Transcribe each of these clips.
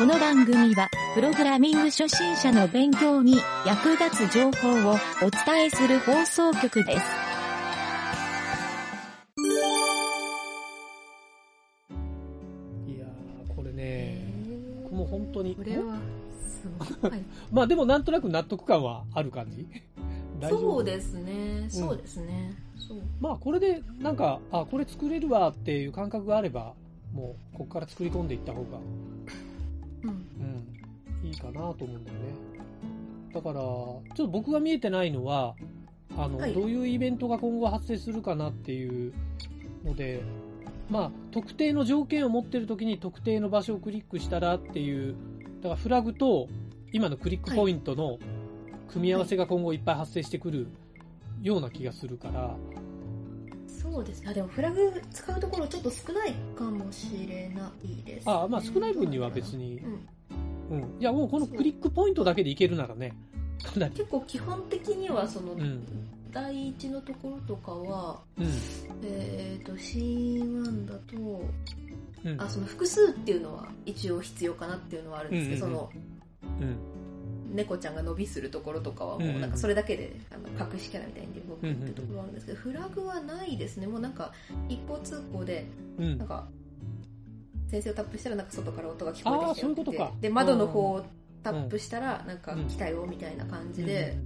この番組は、プログラミング初心者の勉強に役立つ情報をお伝えする放送局です。いやー、これね、もう本当に。これは、すごい。は いまあでもなんとなく納得感はある感じ？そうですね。そうですね。そう。まあこれでなんか、あ、これ作れるわっていう感覚があれば、もうここから作り込んでいった方が、いいかなと思うんだよね。だから、ちょっと僕が見えてないのは、あの、はいどういうイベントが今後発生するかなっていうので、まあ、特定の条件を持ってる時に特定の場所をクリックしたらっていう、だからフラグと今のクリックポイントの組み合わせが今後いっぱい発生してくるような気がするから、そうですね。あ、でもフラグ使うところちょっと少ないかもしれないです、ね。あまあ少ない分には別にうん。うん。いや、もうこのクリックポイントだけでいけるならね、かなり。結構基本的には、その、うん。第一のところとかは、うん。えっ、と、C1 だと、うん。あ、その複数っていうのは一応必要かなっていうのはあるんですけど、うんうんその、うん。猫ちゃんが伸びするところとかはもうなんかそれだけであの隠しキャラみたいに動くってところはあるんですけど、フラグはないですね。もうなんか一方通行で、うんなん。か、先生をタップしたらなんか外から音が聞こえてきてあーそういうことかで、窓の方をタップしたらなんか来たよみたいな感じで、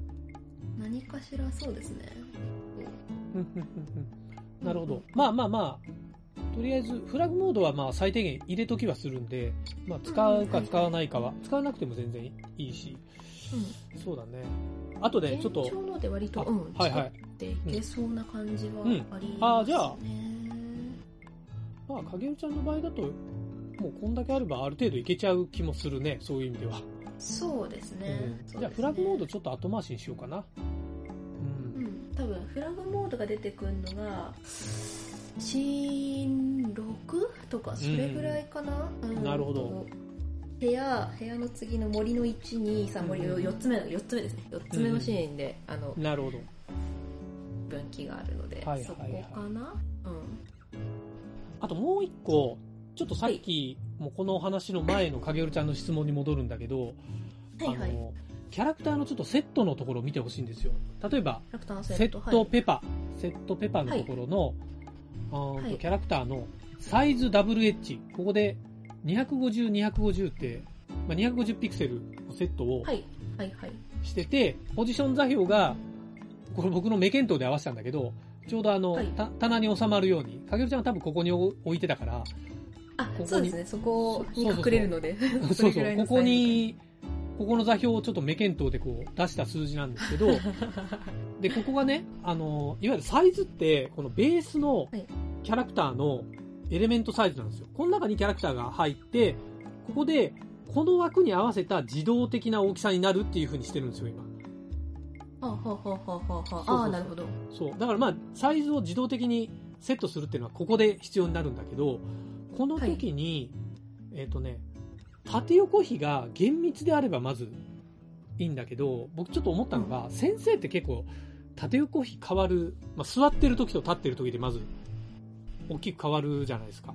何かしらそうですね。うんうんうんうんなるほど。まあまあまあ、とりあえず、フラグモードはまあ最低限入れときはするんで、まあ使うか使わないかは、使わなくても全然いいし、うん。そうだね。あとで、ちょっと現、状ので割と、あうん、はいはい作っていけそうな感じはうんありますね。あーじゃあまあ影尾ちゃんの場合だと、もうこんだけあればある程度いけちゃう気もするね、そういう意味では。そうですね。うんじゃあフラグモードちょっと後回しにしようかな。うんう。ん、多分フラグモードが出てくるのが、新 6? とか、それぐらいかな、うんなるほど。部屋、部屋の次の森の1、2、3、森の4つ目の、4つ目ですね。4つ目のシーンで、あの、なるほど。分岐があるので、はいはいはいそこかな？うん。あともう一個、ちょっとさっき、もうこのお話の前の影るちゃんの質問に戻るんだけど、はいはい。あの、キャラクターのちょっとセットのところを見てほしいんですよ。例えば、セセッット。トペパ、セットペパのところの、はいキャラクターのサイズ WH、ここで250、250って、まあ、250ピクセルのセットをはい。はいはい。してて、ポジション座標が、これ僕の目検討で合わせたんだけど、ちょうどあの、棚に収まるように、かげるちゃんは多分ここに置いてたから、あここに、そうですね。そこに隠れるので。そうそう、れぐらいのここに、ここの座標をちょっと目検討でこう出した数字なんですけど、で、ここがね、あの、いわゆるサイズって、このベースのはいキャラクターのエレメントサイズなんですよ。この中にキャラクターが入って、ここで、この枠に合わせた自動的な大きさになるっていう風にしてるんですよ、今。ああ、なるほど。そう。だからまあ、サイズを自動的にセットするっていうのはここで必要になるんだけど、この時に、えっ、とね、縦横比が厳密であればまずいいんだけど、僕ちょっと思ったのが、先生って結構縦横比変わる、まあ、座ってる時と立ってる時でまず大きく変わるじゃないですか。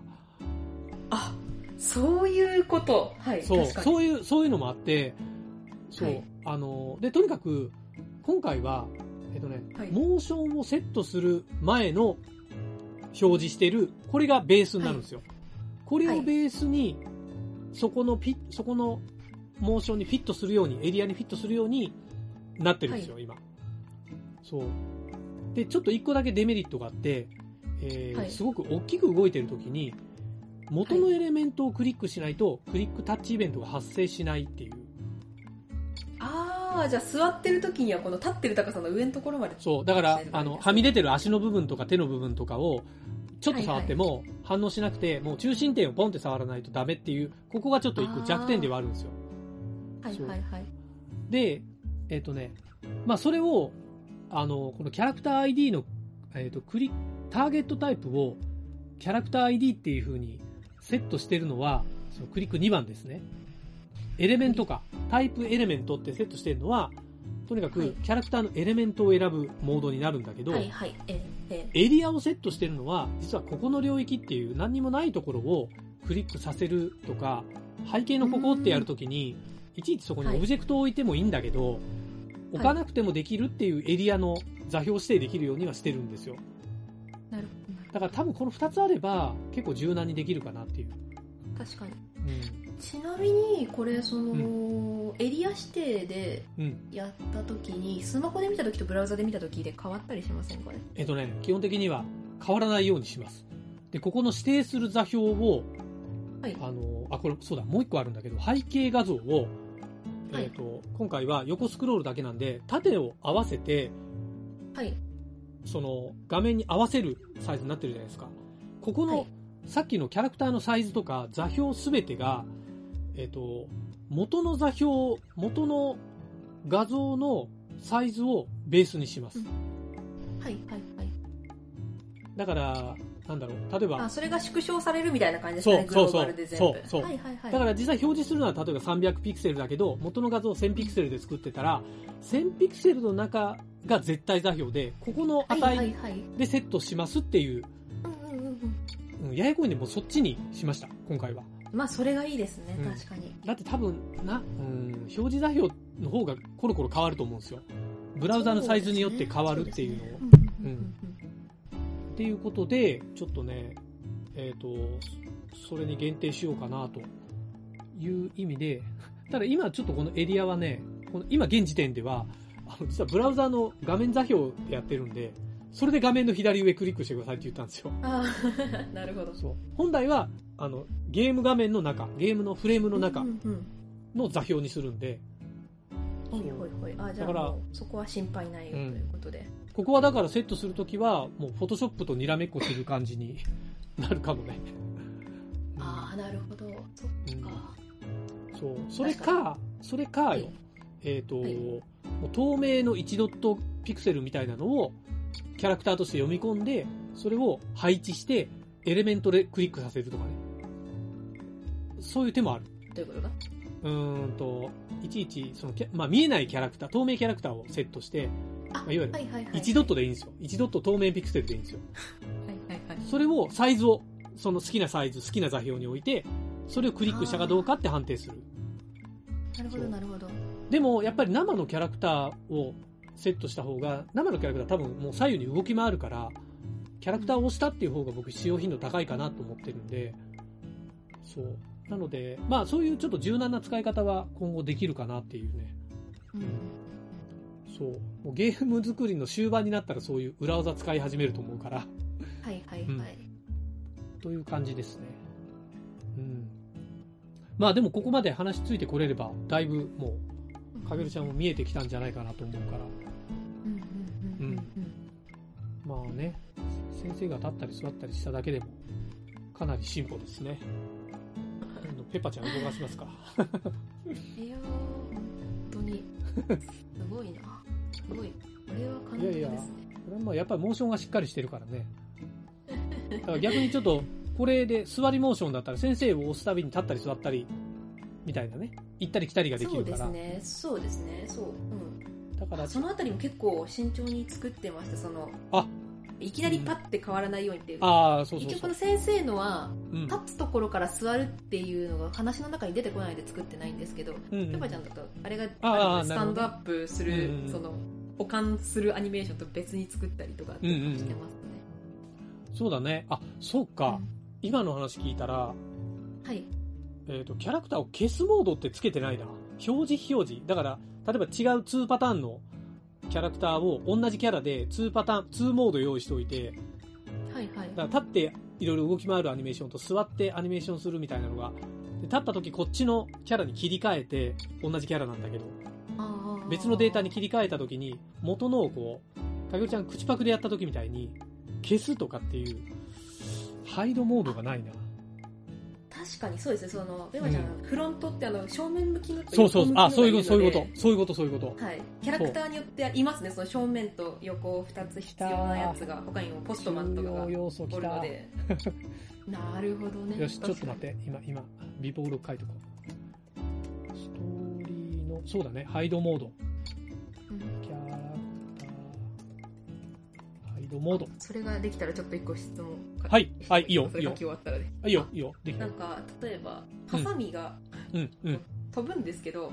あ、そういうこと。はい。そう。そういう、そういうのもあって、そう、はいあの、で、とにかく、今回は、えっとね、はいモーションをセットする前の表示してる、これがベースになるんですよ。これをベースに、そこのピッ、そこのモーションにフィットするように、エリアにフィットするようになってるんですよ、今。そう。で、ちょっと一個だけデメリットがあって、えーはいすごく大きく動いてる時に、元のエレメントをクリックしないと、クリックタッチイベントが発生しないっていう。ああ、じゃあ座ってる時にはこの立ってる高さの上のところまで。そう。だからあの、はみ出てる足の部分とか手の部分とかを、ちょっと触っても反応しなくて、もう中心点をポンって触らないとダメっていう、ここがちょっと一個弱点ではあるんですよ。はいはいはい。で、えっ、とね、まあそれを、あの、このキャラクター ID の、えっ、と、クリターゲットタイプを、キャラクター ID っていう風にセットしてるのは、そのクリック2番ですね。エレメントか、タイプエレメントってセットしてるのは、とにかくはいキャラクターのエレメントを選ぶモードになるんだけど、はいはい。えええエリアをセットしてるのは、実はここの領域っていう何にもないところをクリックさせるとか、背景のここってやるときに、いちいちそこにオブジェクトを置いてもいいんだけど、置かなくてもできるっていうエリアの座標指定できるようにはしてるんですよ。なるほど。だから多分この2つあれば結構柔軟にできるかなっていう。確かに。うん。ちなみに、これ、その、エリア指定でうん。やった時に、スマホで見た時とブラウザで見た時で変わったりしません？かねえっとね、基本的には変わらないようにします。で、ここの指定する座標を、はいあの、あ、これ、そうだ、もう一個あるんだけど、背景画像を、はいえっと、今回は横スクロールだけなんで、縦を合わせて、はい。その、画面に合わせるサイズになってるじゃないですか。ここの、はいさっきのキャラクターのサイズとか座標すべてが、えっと、元の座標、元の画像のサイズをベースにします。うんはい、はい、はい。だから、なんだろう、例えば、あ、それが縮小されるみたいな感じですね、そうそうそうバルで全部。そうそうはい、はい、はい。だから実際表示するのは例えば300ピクセルだけど、元の画像を1000ピクセルで作ってたら、1000ピクセルの中が絶対座標で、ここの値はい。でセットしますっていう。うんややこいんでもうそっちにしました、今回は。まあ、それがいいですね、うん確かに。だって多分な、うん、表示座標の方がコロコロ変わると思うんですよ。ブラウザのサイズによって変わるっていうのを。っていうことで、ちょっとね、えっ、と、それに限定しようかなという意味で、ただ今ちょっとこのエリアはね、この今現時点では、あの実はブラウザの画面座標でやってるんで、それで画面の左上クリックしてくださいって言ったんですよ。ああ、なるほど。そう。本来は、あの、ゲーム画面の中、ゲームのフレームの中うんうんの座標にするんで、うん。ほいほいほい。あ、じゃあだからもう、そこは心配ないよとうんいうことで。ここはだからセットするときは、もうフォトショップとにらめっこする感じに なるかもね。ああ、なるほど。そっか。そう。それ確か、それかよ。えっ、と、はいもう透明の1ドットピクセルみたいなのをキャラクターとして読み込んで、それを配置して、エレメントでクリックさせるとかね。そういう手もある。どういうこと？だうーんと、いちいち、そのまあ、見えないキャラクター、透明キャラクターをセットして、あ、まあいわゆるはいはいはい。1ドットでいいんですよ。1ドット透明ピクセルでいいんですよ。はいはいはい。それを、サイズを、その好きなサイズ、好きな座標に置いて、それをクリックしたかどうかって判定する。なるほどなるほど。でも、やっぱり生のキャラクターをセットした方が、生のキャラクター多分もう左右に動き回るから、キャラクターを押したっていう方が僕使用頻度高いかなと思ってるんで、そう。なので、まあそういうちょっと柔軟な使い方は今後できるかなっていうね。うん。そう。もうゲーム作りの終盤になったらそういう裏技使い始めると思うから、はいはいうんはい。という感じですね。うん。まあでもここまで話ついてこれれば、だいぶもう、かげるちゃんも見えてきたんじゃないかなと思うから、うんうんうんうんまあね、先生が立ったり座ったりしただけでも、かなり進歩ですね。ペッパちゃん動かしますか？うん。いやー、本当に、すごいな。すごい。これは感動ですね。いやいやこれはまあやっぱりモーションがしっかりしてるからね。だから逆にちょっと、これで座りモーションだったら先生を押すたびに立ったり座ったり、みたいなね、行ったり来たりができそうるから。ですね。そうですね。そう。うん。だから、そのあたりも結構慎重に作ってました。その、あいきなりパッて変わらないようにっていう。ああ、そうそうそう一応この。先生のは、うん立つところから座るっていうのが話の中に出てこないで作ってないんですけど、うんうんペパちゃんだとあれがあスタンドアップする、うんうんその保管するアニメーションと別に作ったりとかしてうんうんうんますね。そうだね。あ、そうか。今の話聞いたら、はい。えっ、と、キャラクターを消すモードってつけてないな。表示非表示。だから、例えば違う2パターンのキャラクターを同じキャラで2パターン、2モード用意しておいて、はいはい。だから立っていろいろ動き回るアニメーションと座ってアニメーションするみたいなのが、で立った時こっちのキャラに切り替えて、同じキャラなんだけど、別のデータに切り替えた時に、元のをこう、かげるちゃん口パクでやった時みたいに、消すとかっていう、ハイドモードがないな。確かにそうですね。その、ペパちゃん、うフロントってあの、正面向きのとそうそうそう、あ、そういうこと、そういうことそういうこと、そういうこと。はい。キャラクターによっていますね。その正面と横2つ必要なやつが、他にもポストマンとかがお。るので。なるほどね。よし、ちょっと待っ確て。今、今、ビボール書いとこう。ストーリーの、そうだね、ハイドモード。それができたらちょっと一個質問はいはいいいよそれ書き終わったらね。あいいよ、いいよ。なん。か、例えば、ハサミがうん、うん。飛ぶんですけど、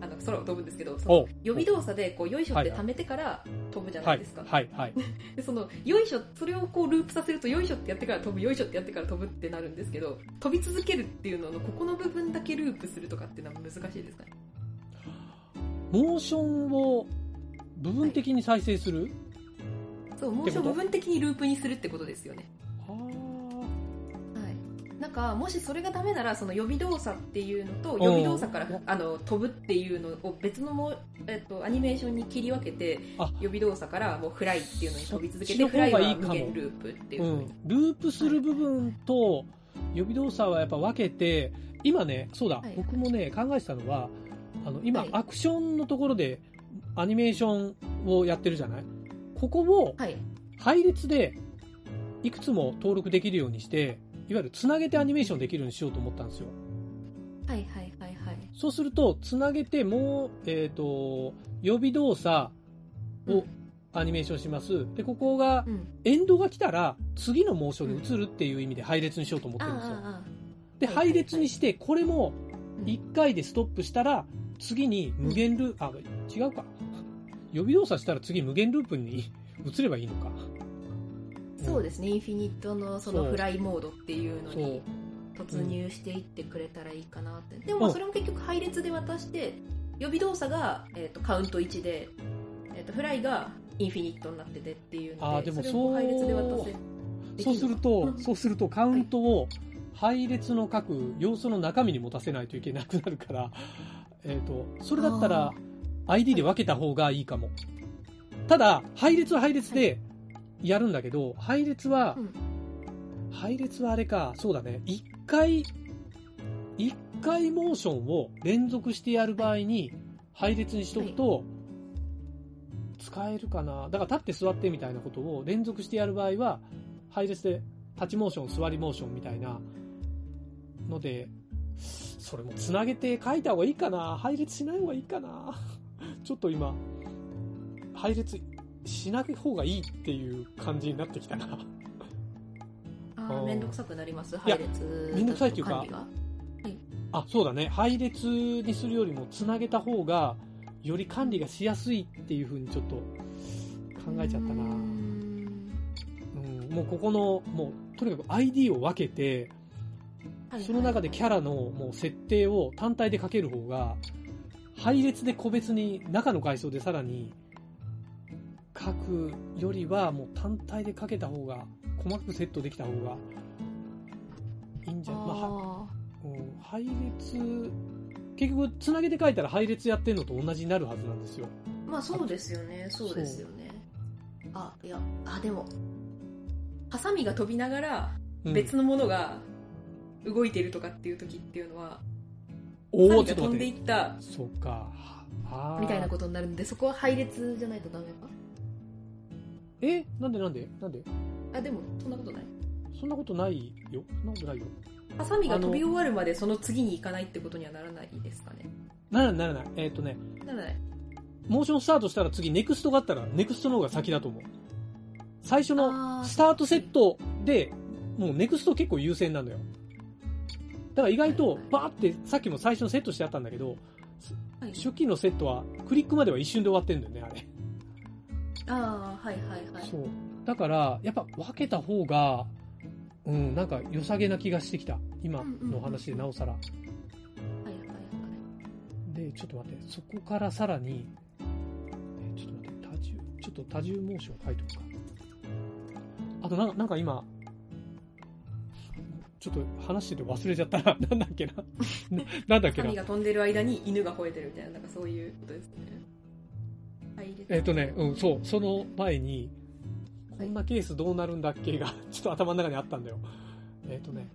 あの空を飛ぶんですけど、その。予備動作でこうよいしょって溜めてから飛ぶじゃなはいいですか。、はい、はい。でそのよいしょそれをこうループさせるとよいしょってやってから飛ぶよいしょってやってから飛ぶってなるんですけど飛び続けるっていうののここの部分だけループするとかっていうのは難しいですかね？モーションを部分的に再生する、そうモーション部分的にループにするってことですよね。ははい。なんかもしそれがダメならその予備動作っていうのと予備動作からうんあの飛ぶっていうのを別のも、えっと、アニメーションに切り分けてあ。予備動作からもうフライっていうのに飛び続けてフライは無限ループっていうあ、うん。ループする部分と予備動作はやっぱ分けて、今ね、そうだ、はい。僕もね、考えてたのは、あの、今、はい。アクションのところでアニメーションをやってるじゃない？ここをはい配列でいくつも登録できるようにして、いわゆるつなげてアニメーションできるようにしようと思ったんですよ。はいはいはいはいそうすると、つなげてもう、えっ、と、予備動作をアニメーションします。で、ここが、うんエンドが来たら、次のモーションに移るっていう意味で配列にしようと思ってあるんですよ。で、配列にして、これもうん1回でストップしたら、次に無限ループ、あ、違うか。予備動作したら次無限ループに移ればいいのか。そうですね、インフィニットのそのフライモードっていうのに。突入していってくれたらいいかなって、でもそれも結局配列で渡して予備動作が、えー、とカウント1で、えー、とフライがインフィニットになっててっていうのででもそう。配列で渡せそうるすると、うん。そうするとカウントを配列の各要素の中身に持たせないといけなくなるから、えっ、と、それだったら ID で分けた方がいいかも。ただ、配列は配列でやるんだけど、配列は、うん。配列はあれか、そうだね、一回、一回モーションを連続してやる場合に配列にしとくと、使えるかな。だから立って座ってみたいなことを連続してやる場合は、配列で立ちモーション、座りモーションみたいなので、それもつなげて書いた方がいいかな。配列しない方がいいかなちょっと今、配列しない方がいいっていう感じになってきたな。ああめんどくさくなります配列めんどくさいっていうか管理があ、そうだね。配列にするよりもつなげた方が、より管理がしやすいっていう風にちょっと考えちゃったな。うーうんんもうここの、もうとにかく ID を分けて、はいその中でキャラのもう設定を単体で書ける方が、配列で個別に中の階層でさらに書くよりはもう単体で書けた方が、細かくセットできた方がいいんじゃん。まあはあうん配列、結局つなげて書いたら配列やってんのと同じになるはずなんですよ。ーまあそうですよねそうですよねあいやあでもハサミが飛びながらうん別のものが動いてるとかっていう時っていうのは、おー、ハサミが飛んでちょっと待って。いったそうか。みたいなことになるんでそこは配列じゃないとダメかえ？なんでなんで？なんで？あでもそんなことないそんなことないよ。そんなことないよ？ハサミが飛び終わるまでその次に行かないってことにはならないですかねならないならない。えっ、とね、ならないモーションスタートしたら次ネクストがあったらネクストの方が先だと思う。最初のスタートセットで、もうネクスト結構優先なんだよ。だから意外とバーってさっきも最初のセットしてあったんだけど、はい初期のセットはクリックまでは一瞬で終わってんだよね、あれ。ああはいはいはいそう。だから、やっぱ分けた方が、うん、なんか良さげな気がしてきた。今の話でなおさら。はいはいはいで、ちょっと待って、そこからさらに、えちょっと待って、多重、ちょっと多重モーション書いておくか。あとななんか今、ちょっと話してて忘れちゃったな。なんだっけな。な なんだっけな。が飛んでる間に犬が吠えてるみたいななんかそういうことですねえっ、とね、うん、そう、その前に、こんなケースどうなるんだっけが、ちょっと頭の中にあったんだよ。えっ、とね、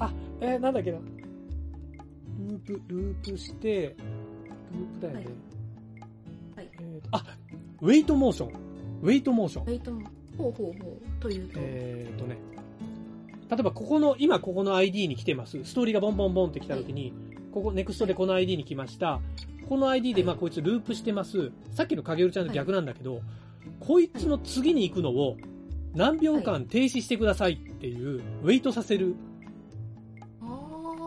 あ、えーなんだっけな。ループ、ループして、ループだよね。はいはいえーとあ、ウェイトモーション。ウェイトモーションウ。ェイトもほうほうほうというと、えっ、とね、例えばここの、今ここの ID に来てます。ストーリーがボンボンボンって来た時に、ここ、ネクストでこの ID に来ました。この ID で、まあこいつループしてます。さっきの影るちゃんと逆なんだけど、こいつの次に行くのを何秒間停止してくださいっていう、ウェイトさせる、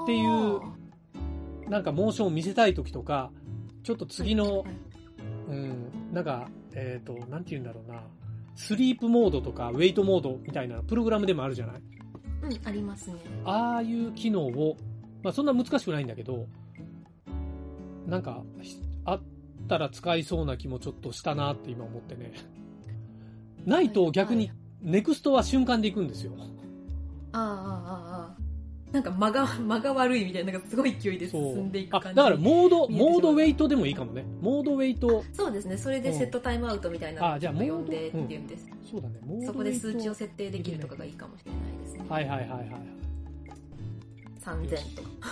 っていうなんかモーションを見せたい時とか、ちょっと次の、はいうん、なんか、えっ、と、なんて言うんだろうな、スリープモードとかウェイトモードみたいなプログラムでもあるじゃないうん、ありますね。ああいう機能を、まあそんな難しくないんだけど、なんか、ひあったら使いそうな気もちょっとしたなって今思ってね。ないと逆にはい、ネクストは瞬間で行くんですよ。ああ、ああ。なんか間が、間が悪いみたいな、なんかすごい勢いで進んでい。くあ、感じ。だからモード、モードウェイトでもいいかもね。モードウェイト、そうですね。それでセットタイムアウトみたいなのを呼んでっていうんです。そうだね。そこで数値を設定できるとかがいいかもしれない。はいはいはいはい。3000とか。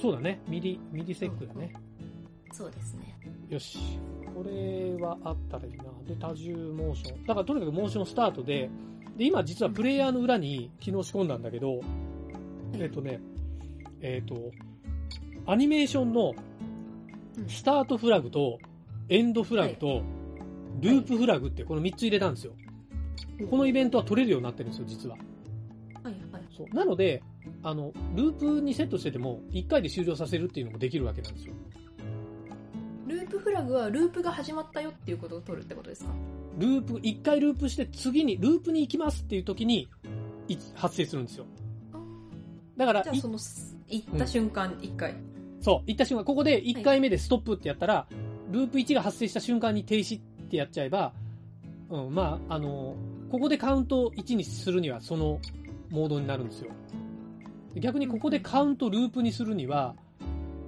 そうだね。ミリ、ミリセックだね。そうですね。よし。これはあったらいいな。で、多重モーション。だからとにかくモーションスタートで、で、今実はプレイヤーの裏に昨日仕込んだんだけど、えっ、とね、えっ、と、アニメーションのうんスタートフラグとエンドフラグとループフラグってこの3つ入れたんですよ。このイベントは取れるようになってるんですよ、実は。はいはい。そう。なので、あの、ループにセットしてても、1回で終了させるっていうのもできるわけなんですよ。ループフラグはループが始まったよっていうことを取るってことですか？ループ、1回ループして次に、ループに行きますっていう時に、い発生するんですよ。だから、いじゃあその、行った瞬間、一回。そう、行った瞬間、ここで1回目でストップってやったら、ループ1が発生した瞬間に停止ってやっちゃえば、うん、まあ、あの、ここでカウント1にするにはそのモードになるんですよ。逆にここでカウントループにするには、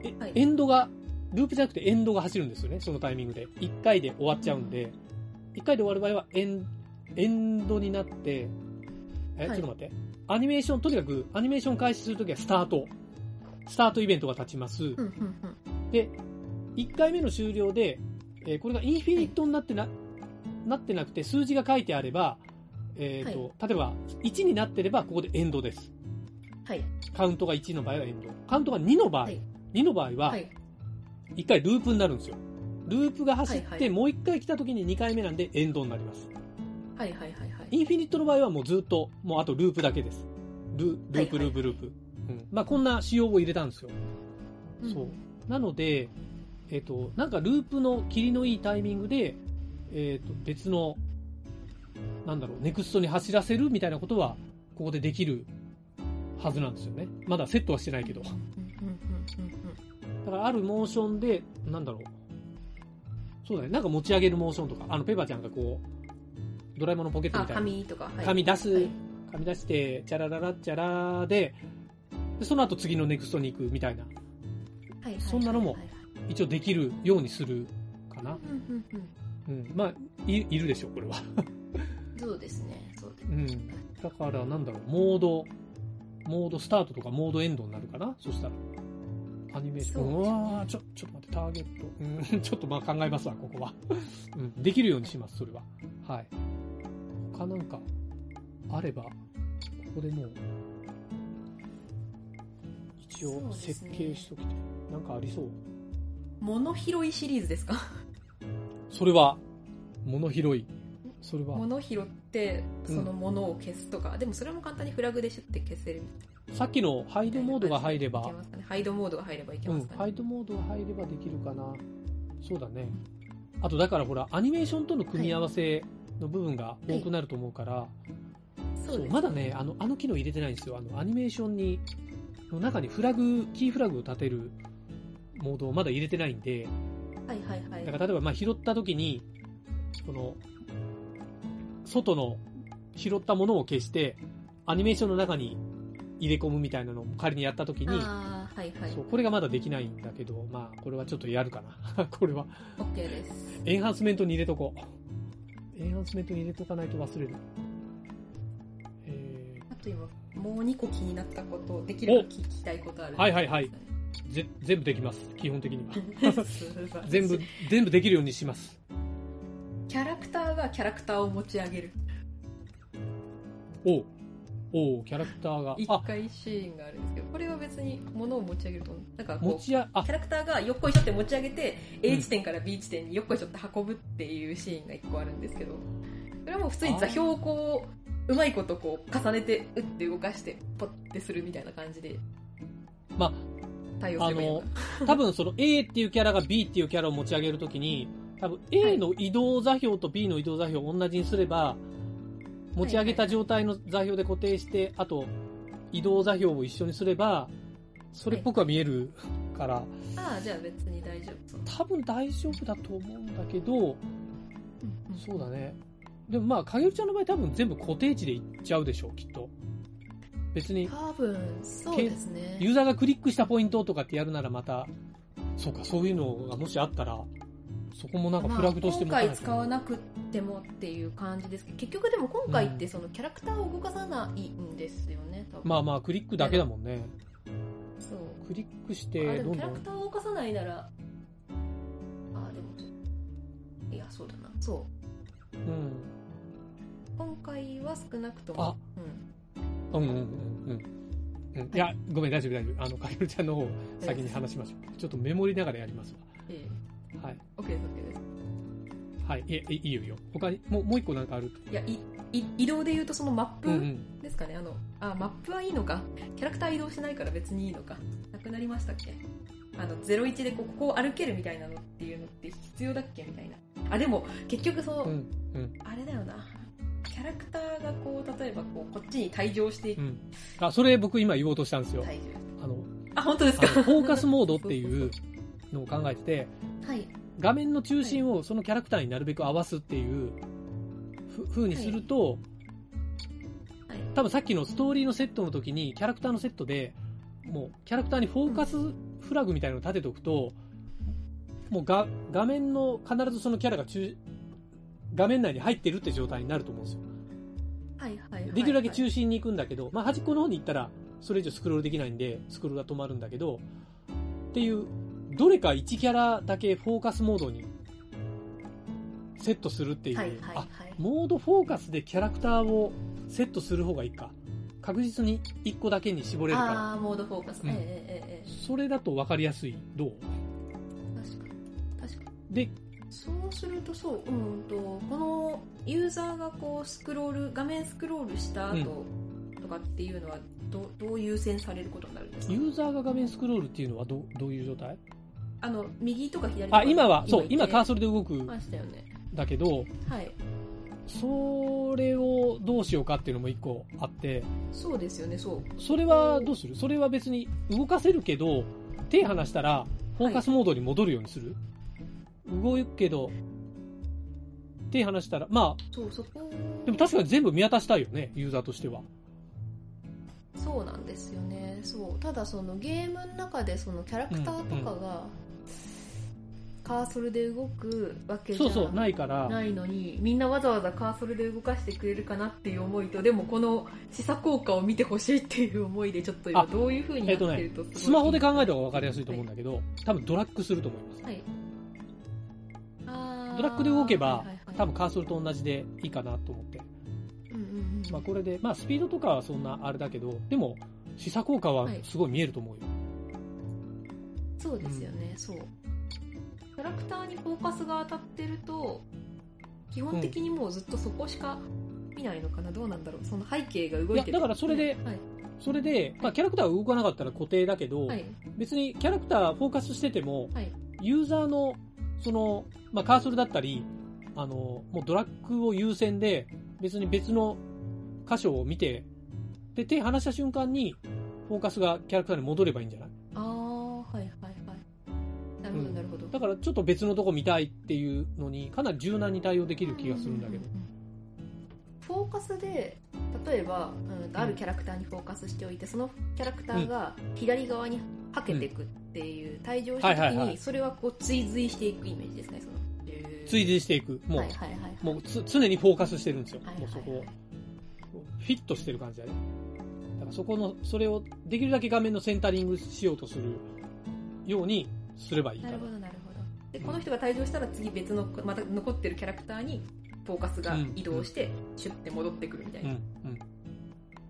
えはいエンドが、ループじゃなくてエンドが走るんですよね、そのタイミングで。1回で終わっちゃうんで、1回で終わる場合はエンエンドになって、え、はいちょっと待って。アニメーション、とにかくアニメーション開始するときはスタート。スタートイベントが立ちます。うん、うん、うん。で、1回目の終了で、えーこれがインフィニットになってな、なってなくて数字が書いてあれば、えーと例えば1になってればここでエンドです。はい。カウントが1の場合はエンド。カウントが2の場合、はい2の場合ははい。1回ループになるんですよ。ループが走って、はいはいもう1回来た時に2回目なんでエンドになります。はい、はい、はい、はい。インフィニットの場合はもうずっと、もうあとループだけです。ルループ、はいはいループ、ループ。うん。まあこんな仕様を入れたんですよ。うんそう。なので、えっ、と、なんかループの切りのいいタイミングで、えっ、と、別の、なんだろう、ネクストに走らせるみたいなことは、ここでできるはずなんですよね。まだセットはしてないけど。だからあるモーションで、なんだろう。そうだね。なんか持ち上げるモーションとか、あの、ペパちゃんがこう、ドラえもんのポケットあ、みたいな。紙とか。はい紙出す、はい紙出して、チャラララッチャラで、でその後次のネクストに行くみたいな。そんなのも一応できるようにするかな。うん。まあ、いいるでしょ、これは。そうですね。そうですね。うん。だから、なんだろう、モード、モードスタートとかモードエンドになるかな？そしたら。アニメーション。うねわーちょ、ちょっと待って、ターゲット。うん、ちょっとまあ考えますわ、ここは。うん、できるようにします、それは。はい。他なんか、あれば、ここでもう、一応設ね計しときて、なんかありそう？物拾いシリーズですか？それは、物拾い。それは、物拾って、その物を消すとか。でもそれも簡単にフラグでシュッて消せるさっきのハイドモードが入ればね。ハイドモードが入ればいけうんます、かね。ハイドモードが入ればできるかな。そうだね。あと、だからほら、アニメーションとの組み合わせの部分が多くなると思うから、そうですまだね、あの、あの機能入れてないんですよ。あの、アニメーションに、の中にフラグ、キーフラグを立てるモードをまだ入れてないんで、はいはいはい。だから例えば、まあ、拾った時に、この、外の拾ったものを消して、アニメーションの中に入れ込むみたいなのを仮にやった時に、ああ、はいはい。そう、これがまだできないんだけど、まあ、これはちょっとやるかな。これは、OK です。エンハンスメントに入れとこう。エンハンスメントに入れとかないと忘れる。えあと今、もう2個気になったこと、できれば聞きたいことある。はいはいはいーぜ、全部できます。基本的には。全部、全部できるようにします。キャラクターがキャラクターを持ち上げる。おうおうキャラクターが。一あ、回シーンがあるんですけど、これは別に物を持ち上げると、なんかこう、キャ、ラクターがよっこいしょって持ち上げて、A 地点から B 地点によっこいしょって運ぶっていうシーンが一個あるんですけど、それはもう普通に座標をこう、うまいことこう、重ねて、打って動かして、ポッてするみたいな感じで、ま対応すあればいいの。多分その A っていうキャラが B っていうキャラを持ち上げるときに、多分 A の移動座標と B の移動座標を同じにすれば、持ち上げた状態の座標で固定して、あと移動座標を一緒にすれば、それっぽくは見えるから、ああ、じゃあ別に大丈夫。多分大丈夫だと思うんだけど、そうだね。でもまあ、かげるちゃんの場合多分全部固定値でいっちゃうでしょう、きっと。別に、多分、そうですね。ユーザーがクリックしたポイントとかってやるならまた、そうか、そういうのがもしあったら、そこもなんかフラグとして持まあ、今回使わなくてもっていう感じですけど結局でも今回ってそのキャラクターを動かさないんですよね、多分まあまあ、クリックだけだもんね。そうクリックしあて、でもキャラ。クターを動かさないならあでもいやそうだなそううん。今回は少なくともあうんうんうんうんうん。うん、いや、ごめん、大丈夫、大丈夫。あの、かげるちゃんの方、先に話しましょう。ちょっとメモりながらやりますえわ。はい。え OK です OK ですはい。いえ、いいよいいよ。他に、もう、もう一個なんかある？いやいい移動で言うとそのマッうんうプん。ですかね、あのあマップはいいのか？キャラクター移動しないから別にいいのか？なくなりましたっけ？あの01でこうここを歩けるみたいなのっていうのって必要だっけ？みたいなあでも結局その、うん。うん。あれだよなキャラクターがこう例えばこうこっちに退場していくうん。あ、それ僕今言おうとしたんですよ。退場あの、あ本当ですか？フォーカスモードっていうのを考えてて、はい。画面の中心をそのキャラクターになるべく合わすっていうふ風にすると、はい。多分さっきのストーリーのセットの時にキャラクターのセットでもうキャラクターにフォーカスフラグみたいなのを立てておくと、もうが画面の必ずそのキャラが中画面内に入ってるって状態になると思うんですよ。はいはいはい。できるだけはい中心に行くんだけど、まあ端っこの方に行ったらそれ以上スクロールできないんでスクロールが止まるんだけどっていうどれか1キャラだけフォーカスモードにセットするっていう、はいはいはい。あモードフォーカスでキャラクターをセットする方がいいか。確実に1個だけに絞れるから。ああモードフォーカス、うん。えええええそれだと分かりやすい。どう？え確かに。確かに。でそうするとそう、うんと、このユーザーがこうスクロール、画面スクロールした後とかっていうのはど、どう優先されることになるんですか？ユーザーが画面スクロールっていうのはどどういう状態？あの、右とか左とか。あ今はそう今カーソソルで動くんましたよね。だけどはい。それをどうしようかっていうのも1個あってそうですよね、そう。それはどうする？それは別に動かせるけど、手離したらフォーカスモードに戻るようにする、動くけど、手離したら、まそう、そこ。あ、でも確かに全部見渡したいよね、ユーザーとしては。そうなんですよね。そう。ただそのゲームの中でそのキャラクターとかが、カーソルで動くわけじゃそうそう、ないから、ないのにみんなわざわざカーソルで動かしてくれるかなっていう思いとでもこの示唆効果を見てほしいっていう思いでちょっと今あどういう風になってるとすごいスマホで考えた方が分かりやすいと思うんだけど、多分ドラッグすると思います。はい。ドラッグで動けばはいはいはい、多分カーソルと同じでいいかなと思って。うんうんうん。まあこれで、まあスピードとかはそんなあれだけど、でも、示唆効果はすごい見えると思うよ。そうですよね、そう。キャラクターにフォーカスが当たってると基本的にもうずっとそこしか見ないのかな、どうなんだろう。その背景が動いていやだからそれではい。それで、まあキャラクターが動かなかったら固定だけど、はい。別にキャラクターフォーカスしてても、はい。ユーザーの、その、まあ、カーソルだったり、あの、もうドラッグを優先で、別に別の箇所を見て、で、手離した瞬間に、フォーカスがキャラクターに戻ればいいんじゃない？だからちょっと別のとこ見たいっていうのに、かなり柔軟に対応できる気がするんだけどう。ううんフォーカスで例えば、うん、あるキャラクターにフォーカスしておいてそのキャラクターが左側にはけていくっていう退場した時にそれはこう追随していくイメージですねその追随していく。もう、はいはいはいはいもうつ常にフォーカスしてるんですよ。はいはいはいもうそこを。フィットしてる感じだね。だからそこの、それをできるだけ画面のセンタリングしようとするようにすればいいかななる。ほどなるでこの人が退場したら次別のまた残ってるキャラクターにフォーカスが移動して、シュッて戻ってくるみたいうん、なうん。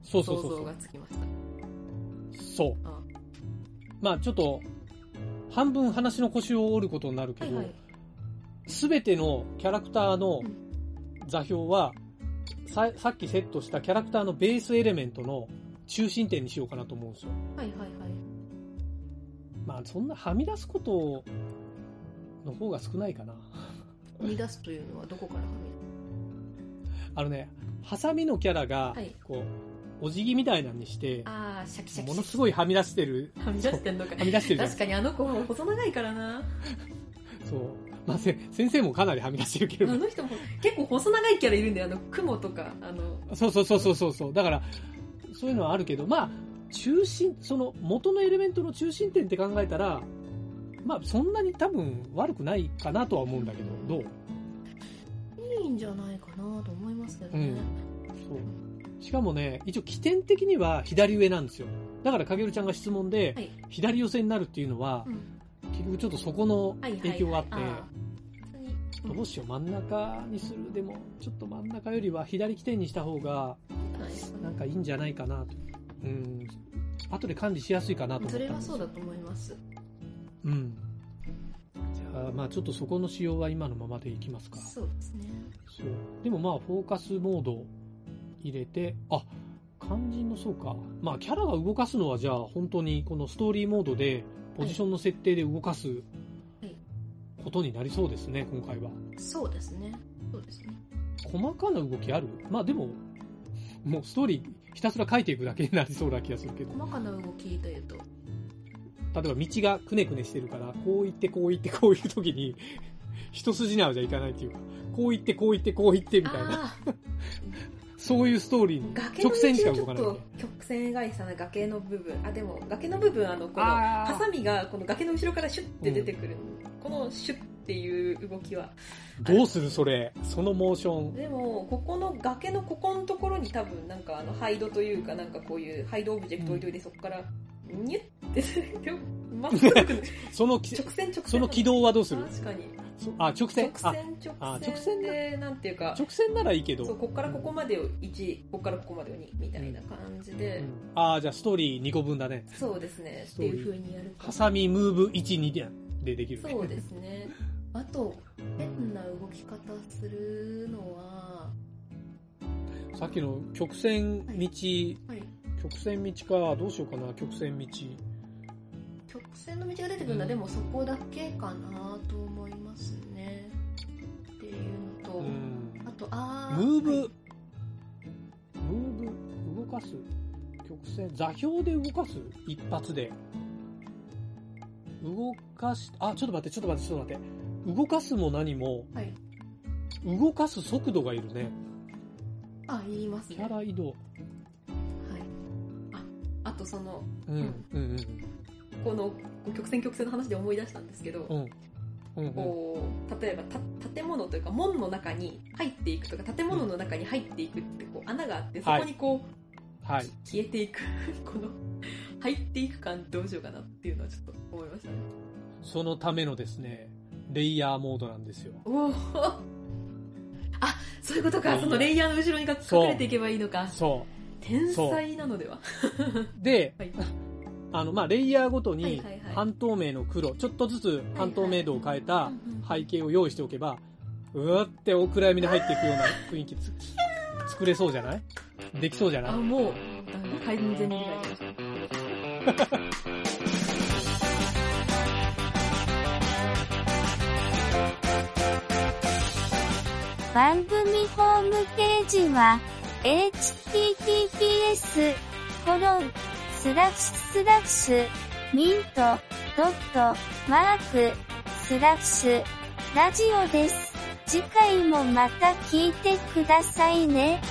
そうそうそうそう想像が。つきましたそう。あまあちょっと、半分話の腰を折ることになるけどはいはい、すべ、てのキャラクターのうん座標は、ささっきセットしたキャラクターのベースエレメントの中心点にしようかなと思うんですよ。はいはいはいまあそんなはみ出すことの方が少ないかな。生み出すというのはどこからはあのね、ハサミのキャラがはい、こう、お辞儀みたいなのにして、ああシャキシャキものすごいはみ出してる、はみ出してんのか。はみ出してる確かにあの子も細長いからな。そう。まあ、せ先生もかなりはみ出してるけど、あの人も結構細長いキャラいるんだよ。あの雲とかあの。そうそうそうそうそうそう。だから、そういうのはあるけど、まあ、中心、その元のエレメントの中心点って考えたら、まあ、そんなに多分悪くないかなとは思うんだけど、どう？いいんじゃないかなと思いますけどね、うん。そう。しかもね、一応起点的には左上なんですよ。だから、かげるちゃんが質問で、はい。左寄せになるっていうのはう、ん。結局ちょっとそこの影響があって、どうしよう、真ん中にする？でも、ちょっと真ん中よりは左起点にした方が、なんかいいんじゃないかなと。うん。後で管理しやすいかなと思ったそれはそうだと思いますうん。じゃあ、まあちょっとそこの仕様は今のままでいきますか。そうですねそう。でもまあフォーカスモード入れて、あ、肝心のそうか。まあキャラが動かすのはじゃあ本当にこのストーリーモードでポジションの設定で動かすいことになりそうですね、今回は。そうですねそうですね細かな動きある？まあでも、もうストーリーひたすら書いていくだけになりそうな気がするけど。細かな動きというと例えば道がくねくねしてるから、こう行ってこう行ってこういう時に、一筋縄じゃいかないっていうか、こう行ってこう行ってこう行ってみたいな、そういうストーリーに直線しか動かない。曲線描いてたな崖の部分あでも崖の部分あのこのハサミがこの崖の後ろからシュッて出てくる、このシュッっていう動きはどうするそれそのモーション。でもここの崖のここのところに多分なんかあのハイドというかなんかこういうハイドオブジェクト置いといて、そこからニュッて まっすぐそのき、直線直線。その軌道はどうする？確かに。そあ、直線？直あ、線あ直線直線だ。でなんていうか。直線ならいいけど。そうここからここまでを1ここからここまでを2みたいな感じで、うん。ああ、じゃあストーリー2個分だね。そうですね。っていう風にやるかハサミ、ムーブ1、2ででできる、ね。そうですね。あと変な動き方するのは。さっきの曲線道、はい曲線道か、どうしようかな、曲線道。曲線の道が出てくるのは、うんでもそこだけかなと思いますねっていうのと、うんあとあムーブ、はいムーブ、動かす、曲線、座標で動かす、一発で。動かし、あ、ちょっと待って、ちょっと待って、ちょっと待って。動かすも何も、はい動かす速度がいるね。あ言いますキねャラ移動。とそのうん、うん、うん。この曲線曲線の話で思い出したんですけど、うん。うん、うん。こう例えばた建物というか門の中に入っていくとか建物の中に入っていくってこう穴があってそこにこう、はい。消えていく この入っていく感どうしようかなっていうのはちょっと思いましたねそのためのですね、レイヤーモードなんですよ。おおあそういうことかそのレイヤーの後ろに隠れていけばいいのかそ天才なのでは？う。で、はい。あの、まあ、レイヤーごとにはいはいはい。半透明の黒、ちょっとずつ半透明度を変えた背景を用意しておけば、うわってお暗闇に入っていくような雰囲気つ作れそうじゃない？できそうじゃない？あもうあ完全に理解しました番組ホームページは、https, コロン、スラッシュスラッシュ、ミント、ドット、マーク、スラッシュ、ラジオです。次回もまた聞いてくださいね。